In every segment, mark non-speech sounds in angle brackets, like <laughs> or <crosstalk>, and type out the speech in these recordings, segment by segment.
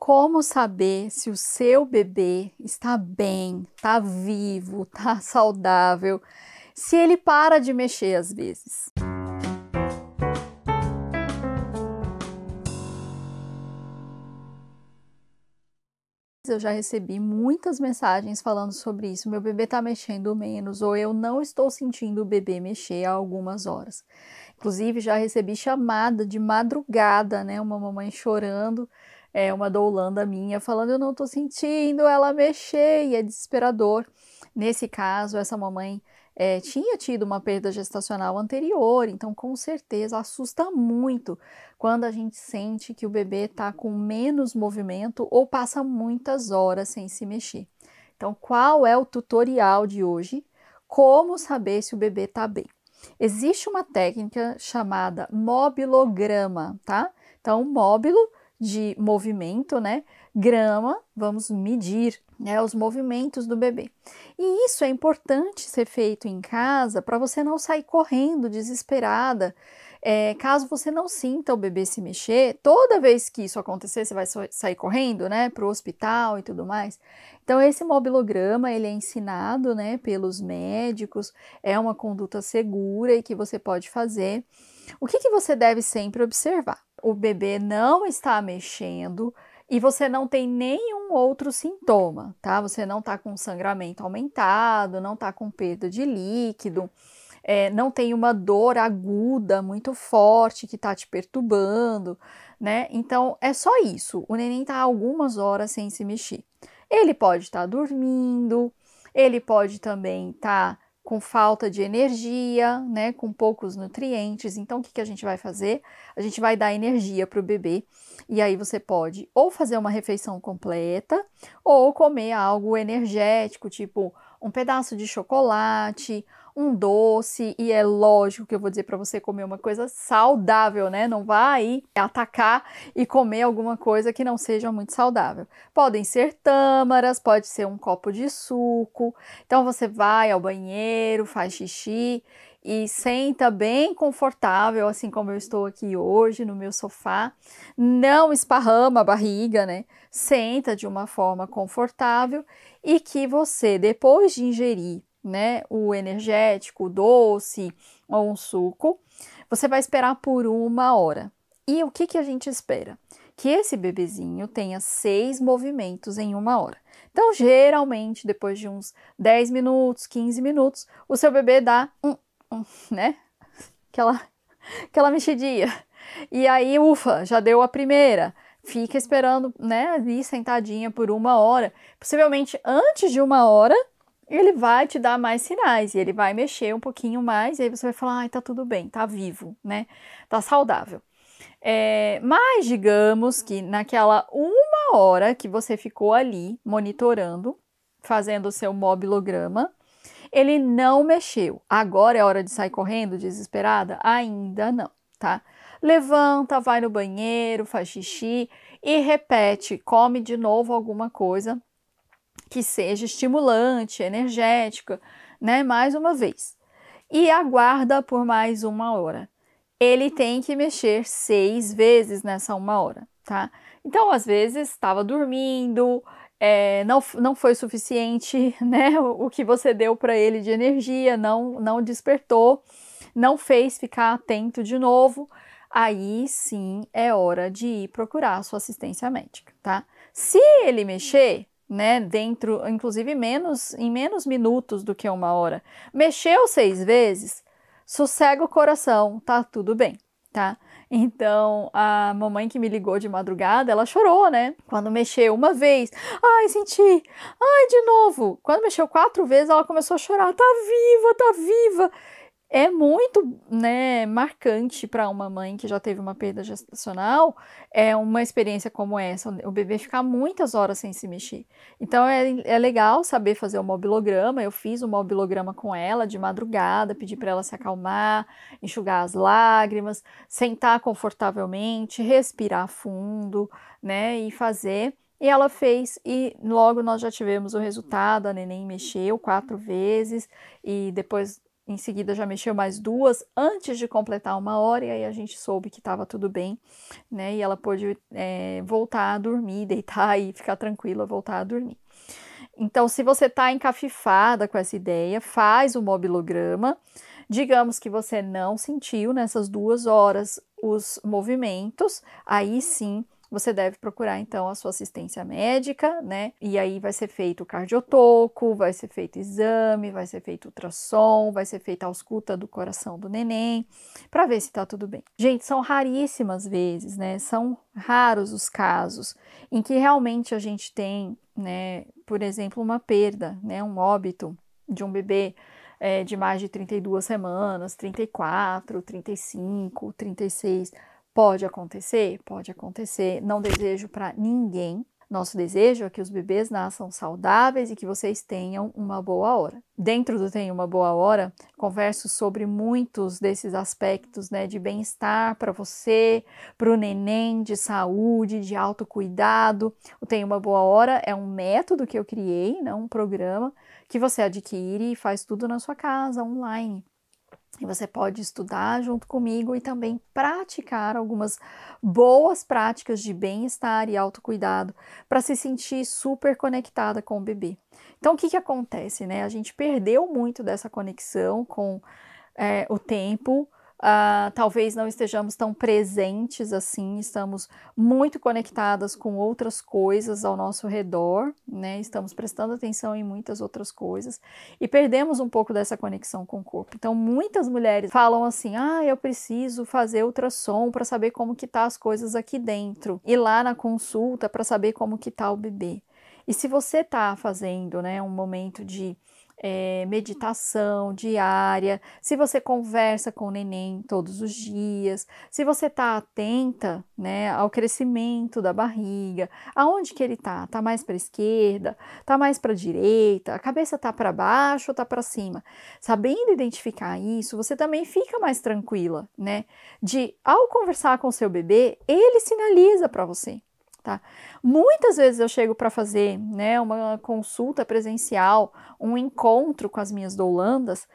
Como saber se o seu bebê está bem, está vivo, está <laughs> saudável, se ele para de mexer às vezes? Eu já recebi muitas mensagens falando sobre isso. Meu bebê está mexendo menos, ou eu não estou sentindo o bebê mexer há algumas horas. Inclusive, já recebi chamada de madrugada, né? Uma mamãe chorando é, uma da Holanda minha falando: Eu não tô sentindo ela mexer, e é desesperador. Nesse caso, essa mamãe é, tinha tido uma perda gestacional anterior, então com certeza assusta muito quando a gente sente que o bebê está com menos movimento ou passa muitas horas sem se mexer. Então, qual é o tutorial de hoje? Como saber se o bebê está bem? Existe uma técnica chamada mobilograma, tá? Então, móbilo de movimento, né? Grama, vamos medir né, os movimentos do bebê. E isso é importante ser feito em casa para você não sair correndo desesperada. É, caso você não sinta o bebê se mexer, toda vez que isso acontecer, você vai sair correndo, né, para o hospital e tudo mais. Então, esse mobilograma, ele é ensinado, né, pelos médicos, é uma conduta segura e que você pode fazer. O que, que você deve sempre observar? O bebê não está mexendo e você não tem nenhum outro sintoma, tá? Você não está com sangramento aumentado, não está com perda de líquido, é, não tem uma dor aguda muito forte que está te perturbando, né? Então é só isso. O neném está algumas horas sem se mexer. Ele pode estar tá dormindo, ele pode também estar tá com falta de energia, né, com poucos nutrientes. Então, o que, que a gente vai fazer? A gente vai dar energia para o bebê. E aí você pode ou fazer uma refeição completa ou comer algo energético, tipo um pedaço de chocolate, um doce, e é lógico que eu vou dizer para você comer uma coisa saudável, né? Não vai atacar e comer alguma coisa que não seja muito saudável. Podem ser tâmaras, pode ser um copo de suco. Então você vai ao banheiro, faz xixi e senta bem confortável, assim como eu estou aqui hoje no meu sofá. Não esparrama a barriga, né? Senta de uma forma confortável e que você, depois de ingerir né, o energético, o doce ou um suco, você vai esperar por uma hora. E o que, que a gente espera? Que esse bebezinho tenha seis movimentos em uma hora. Então, geralmente, depois de uns 10 minutos, 15 minutos, o seu bebê dá um, um né? Aquela, aquela mexidinha. E aí, ufa, já deu a primeira. Fica esperando, né, ali sentadinha por uma hora. Possivelmente antes de uma hora, ele vai te dar mais sinais e ele vai mexer um pouquinho mais e aí você vai falar, ai, tá tudo bem, tá vivo, né? Tá saudável. É, mas digamos que naquela uma hora que você ficou ali monitorando, fazendo o seu mobilograma, ele não mexeu. Agora é hora de sair correndo desesperada? Ainda não, tá? Levanta, vai no banheiro, faz xixi e repete, come de novo alguma coisa que seja estimulante, energética, né? Mais uma vez. E aguarda por mais uma hora. Ele tem que mexer seis vezes nessa uma hora, tá? Então, às vezes, estava dormindo, é, não, não foi suficiente, <laughs> né? O, o que você deu para ele de energia, não, não despertou, não fez ficar atento de novo. Aí sim é hora de ir procurar a sua assistência médica, tá? Se ele mexer, né, dentro, inclusive menos, em menos minutos do que uma hora. Mexeu seis vezes, sossega o coração, tá tudo bem, tá? Então, a mamãe que me ligou de madrugada, ela chorou, né? Quando mexeu uma vez, ai, senti, ai, de novo. Quando mexeu quatro vezes, ela começou a chorar, tá viva, tá viva é muito né, marcante para uma mãe que já teve uma perda gestacional, é uma experiência como essa, o bebê ficar muitas horas sem se mexer. Então é, é legal saber fazer o mobilograma. Eu fiz o mobilograma com ela de madrugada, pedi para ela se acalmar, enxugar as lágrimas, sentar confortavelmente, respirar fundo, né, e fazer. E ela fez, e logo nós já tivemos o resultado. A neném mexeu quatro vezes, e depois em seguida já mexeu mais duas antes de completar uma hora, e aí a gente soube que estava tudo bem, né? E ela pôde é, voltar a dormir, <laughs> deitar e ficar tranquila, voltar a dormir. Então, se você está encafifada com essa ideia, faz o mobilograma. Digamos que você não sentiu nessas duas horas os movimentos, aí sim você deve procurar então a sua assistência médica, né? E aí vai ser feito o cardiotoco, vai ser feito exame, vai ser feito ultrassom, vai ser feita a ausculta do coração do neném, para ver se tá tudo bem. Gente, são raríssimas vezes, né? São raros os casos em que realmente a gente tem, né, por exemplo, uma perda, né, um óbito de um bebê é, de mais de 32 semanas, 34, 35, 36. Pode acontecer? Pode acontecer. Não desejo para ninguém. Nosso desejo é que os bebês nasçam saudáveis e que vocês tenham uma boa hora. Dentro do Tenha uma Boa Hora, converso sobre muitos desses aspectos né, de bem-estar para você, para o neném, de saúde, de autocuidado. O Tenha uma Boa Hora é um método que eu criei, né, um programa que você adquire e faz tudo na sua casa, online. E você pode estudar junto comigo e também praticar algumas boas práticas de bem-estar e autocuidado para se sentir super conectada com o bebê. Então, o que, que acontece, né? A gente perdeu muito dessa conexão com é, o tempo, Uh, talvez não estejamos tão presentes assim, estamos muito conectadas com outras coisas ao nosso redor, né? Estamos prestando atenção em muitas outras coisas e perdemos um pouco dessa conexão com o corpo. Então, muitas mulheres falam assim: "Ah, eu preciso fazer ultrassom para saber como que tá as coisas aqui dentro, e lá na consulta para saber como que tá o bebê". E se você está fazendo, né, um momento de é, meditação diária, se você conversa com o neném todos os dias, se você está atenta né, ao crescimento da barriga, aonde que ele está? Está mais para a esquerda? Está mais para a direita? A cabeça está para baixo ou está para cima? Sabendo identificar isso, você também fica mais tranquila, né? De ao conversar com seu bebê, ele sinaliza para você. Tá? Muitas vezes eu chego para fazer né, uma consulta presencial, um encontro com as minhas doulandas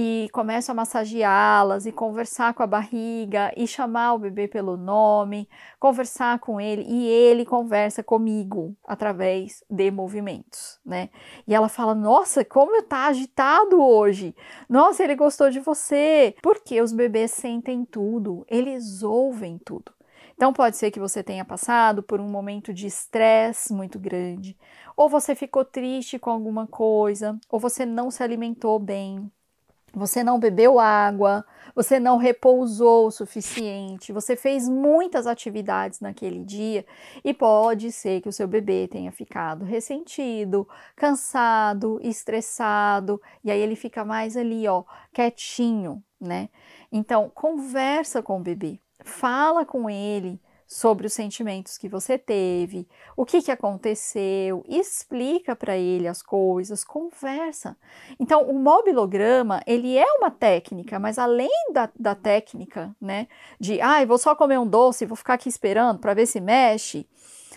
e começo a massageá-las e conversar com a barriga e chamar o bebê pelo nome, conversar com ele e ele conversa comigo através de movimentos, né? E ela fala: "Nossa, como tá agitado hoje. Nossa, ele gostou de você". Porque os bebês sentem tudo, eles ouvem tudo. Então, pode ser que você tenha passado por um momento de estresse muito grande, ou você ficou triste com alguma coisa, ou você não se alimentou bem, você não bebeu água, você não repousou o suficiente, você fez muitas atividades naquele dia e pode ser que o seu bebê tenha ficado ressentido, cansado, estressado, e aí ele fica mais ali, ó, quietinho, né? Então, conversa com o bebê fala com ele sobre os sentimentos que você teve, o que, que aconteceu, explica para ele as coisas, conversa. Então, o mobilograma, ele é uma técnica, mas além da, da técnica, né, de, ah, vou só comer um doce, vou ficar aqui esperando para ver se mexe,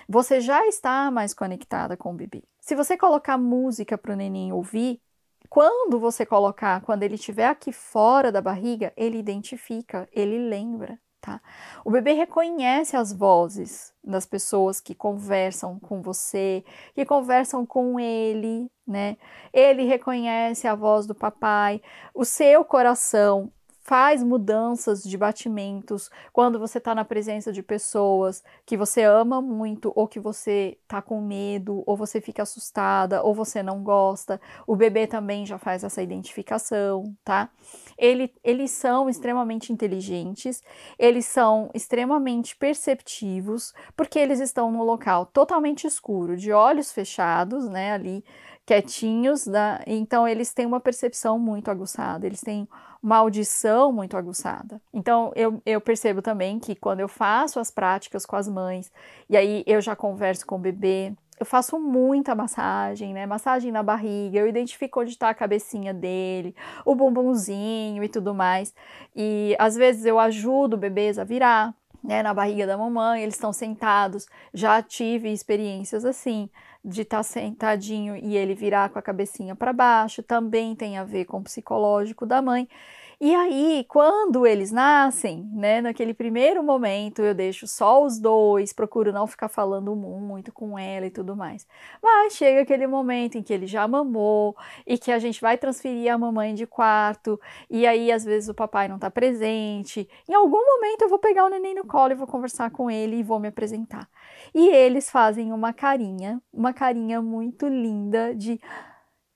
você já está mais conectada com o bebê. Se você colocar música para o neném ouvir, quando você colocar, quando ele estiver aqui fora da barriga, ele identifica, ele lembra. Tá? O bebê reconhece as vozes das pessoas que conversam com você, que conversam com ele, né? Ele reconhece a voz do papai. O seu coração faz mudanças de batimentos quando você está na presença de pessoas que você ama muito, ou que você está com medo, ou você fica assustada, ou você não gosta. O bebê também já faz essa identificação, tá? Ele, eles são extremamente inteligentes, eles são extremamente perceptivos, porque eles estão no local totalmente escuro, de olhos fechados, né? Ali quietinhos, da, então eles têm uma percepção muito aguçada, eles têm uma audição muito aguçada. Então, eu, eu percebo também que quando eu faço as práticas com as mães, e aí eu já converso com o bebê, eu faço muita massagem, né? Massagem na barriga, eu identifico onde está a cabecinha dele, o bumbumzinho e tudo mais. E às vezes eu ajudo bebês a virar, né, na barriga da mamãe, eles estão sentados. Já tive experiências assim, de estar tá sentadinho e ele virar com a cabecinha para baixo, também tem a ver com o psicológico da mãe. E aí, quando eles nascem, né, naquele primeiro momento, eu deixo só os dois, procuro não ficar falando muito com ela e tudo mais. Mas chega aquele momento em que ele já mamou e que a gente vai transferir a mamãe de quarto, e aí às vezes o papai não tá presente. Em algum momento eu vou pegar o neném no colo e vou conversar com ele e vou me apresentar. E eles fazem uma carinha, uma carinha muito linda de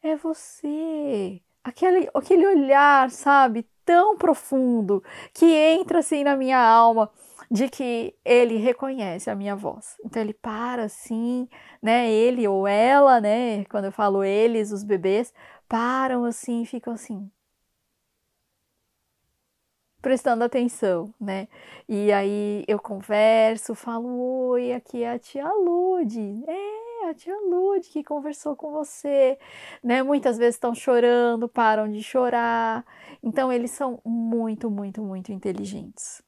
é você. Aquele, aquele olhar, sabe, tão profundo que entra assim na minha alma de que ele reconhece a minha voz. Então ele para assim, né? Ele ou ela, né? Quando eu falo eles, os bebês, param assim ficam assim. Prestando atenção, né? E aí eu converso, falo: Oi, aqui é a tia Lude. É, a tia Lude que conversou com você, né? Muitas vezes estão chorando, param de chorar. Então, eles são muito, muito, muito inteligentes.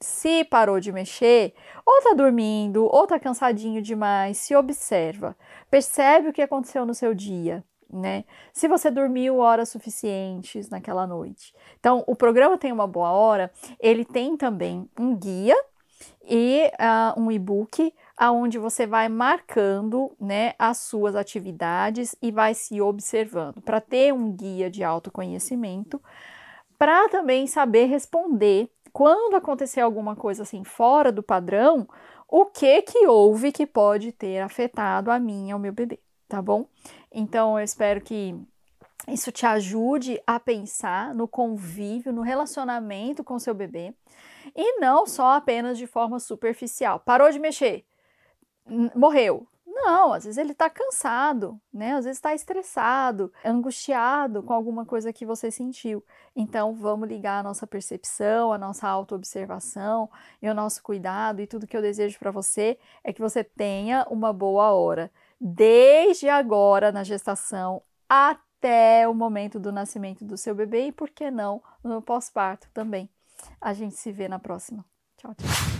Se parou de mexer, ou tá dormindo, ou tá cansadinho demais, se observa, percebe o que aconteceu no seu dia, né? Se você dormiu horas suficientes naquela noite. Então, o programa tem uma boa hora, ele tem também um guia e uh, um e-book aonde você vai marcando, né, as suas atividades e vai se observando para ter um guia de autoconhecimento para também saber responder quando acontecer alguma coisa assim fora do padrão, o que que houve que pode ter afetado a mim ou meu bebê, tá bom? Então eu espero que isso te ajude a pensar no convívio, no relacionamento com seu bebê e não só apenas de forma superficial. Parou de mexer, morreu. Não, às vezes ele está cansado, né? Às vezes está estressado, angustiado com alguma coisa que você sentiu. Então, vamos ligar a nossa percepção, a nossa autoobservação e o nosso cuidado. E tudo que eu desejo para você é que você tenha uma boa hora, desde agora na gestação até o momento do nascimento do seu bebê e, por que não, no pós-parto também. A gente se vê na próxima. Tchau, tchau.